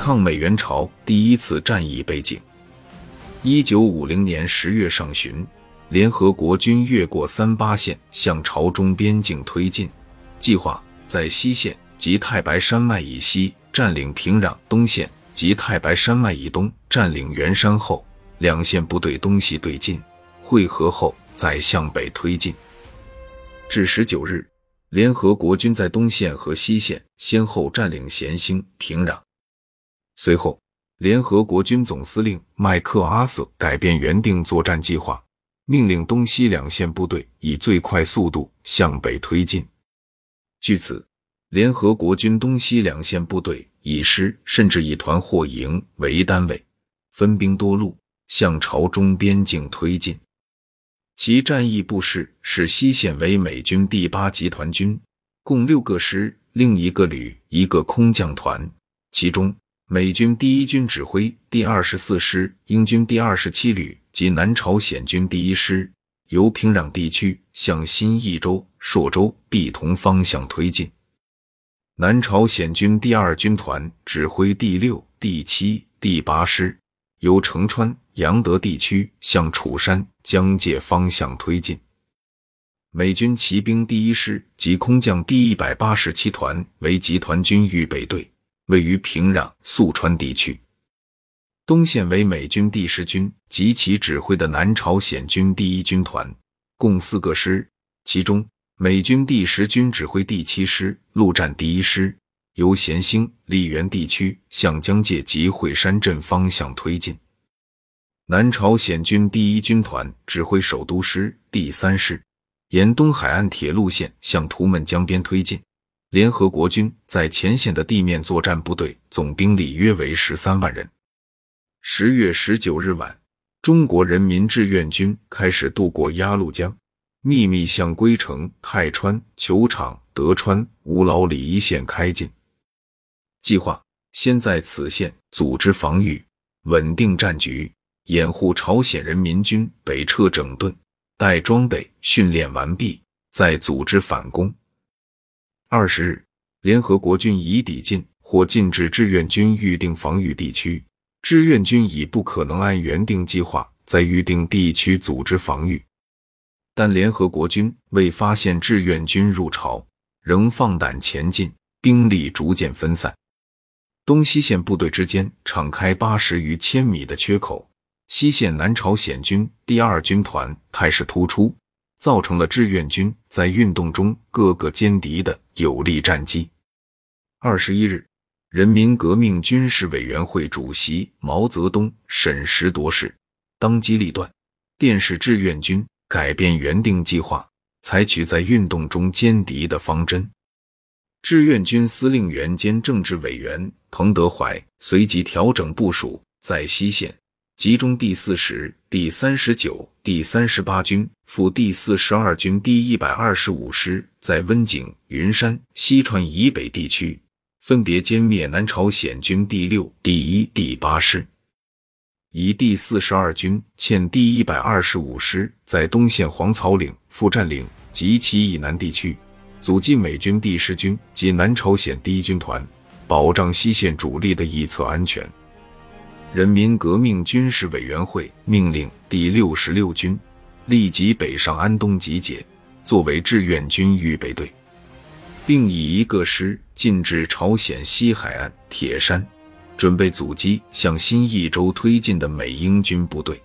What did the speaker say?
抗美援朝第一次战役背景：一九五零年十月上旬，联合国军越过三八线向朝中边境推进，计划在西线及太白山脉以西占领平壤，东线及太白山脉以东占领元山后，两线部队东西对进，会合后再向北推进。至十九日。联合国军在东线和西线先后占领咸兴、平壤。随后，联合国军总司令麦克阿瑟改变原定作战计划，命令东西两线部队以最快速度向北推进。据此，联合国军东西两线部队以师甚至以团或营为单位，分兵多路向朝中边境推进。其战役布势是：西线为美军第八集团军，共六个师，另一个旅，一个空降团。其中，美军第一军指挥第二十四师、英军第二十七旅及南朝鲜军第一师，由平壤地区向新义州、朔州、毕同方向推进。南朝鲜军第二军团指挥第六、第七、第八师，由成川。杨德地区向楚山江界方向推进。美军骑兵第一师及空降第一百八十七团为集团军预备队，位于平壤、宿川地区。东线为美军第十军及其指挥的南朝鲜军第一军团，共四个师，其中美军第十军指挥第七师陆战第一师，由咸兴、丽园地区向江界及惠山镇方向推进。南朝鲜军第一军团指挥首都师第三师，沿东海岸铁路线向图们江边推进。联合国军在前线的地面作战部队总兵力约为十三万人。十月十九日晚，中国人民志愿军开始渡过鸭绿江，秘密向龟城、泰川、球场、德川、吴老里一线开进。计划先在此线组织防御，稳定战局。掩护朝鲜人民军北撤整顿，待装备训练完毕，再组织反攻。二十日，联合国军已抵近或进至志愿军预定防御地区，志愿军已不可能按原定计划在预定地区组织防御。但联合国军未发现志愿军入朝，仍放胆前进，兵力逐渐分散，东西线部队之间敞开八十余千米的缺口。西线南朝鲜军第二军团态势突出，造成了志愿军在运动中各个歼敌的有力战机。二十一日，人民革命军事委员会主席毛泽东审时度势，当机立断，电示志愿军改变原定计划，采取在运动中歼敌的方针。志愿军司令员兼政治委员彭德怀随即调整部署，在西线。集中第四十、第三十九、第三十八军赴第四十二军第一百二十五师在温井、云山、西川以北地区分别歼灭南朝鲜军第六、第一、第八师，以第四十二军欠第一百二十五师在东线黄草岭副占领及其以南地区，阻击美军第十军及南朝鲜第一军团，保障西线主力的一侧安全。人民革命军事委员会命令第六十六军立即北上安东集结，作为志愿军预备队，并以一个师进至朝鲜西海岸铁山，准备阻击向新义州推进的美英军部队。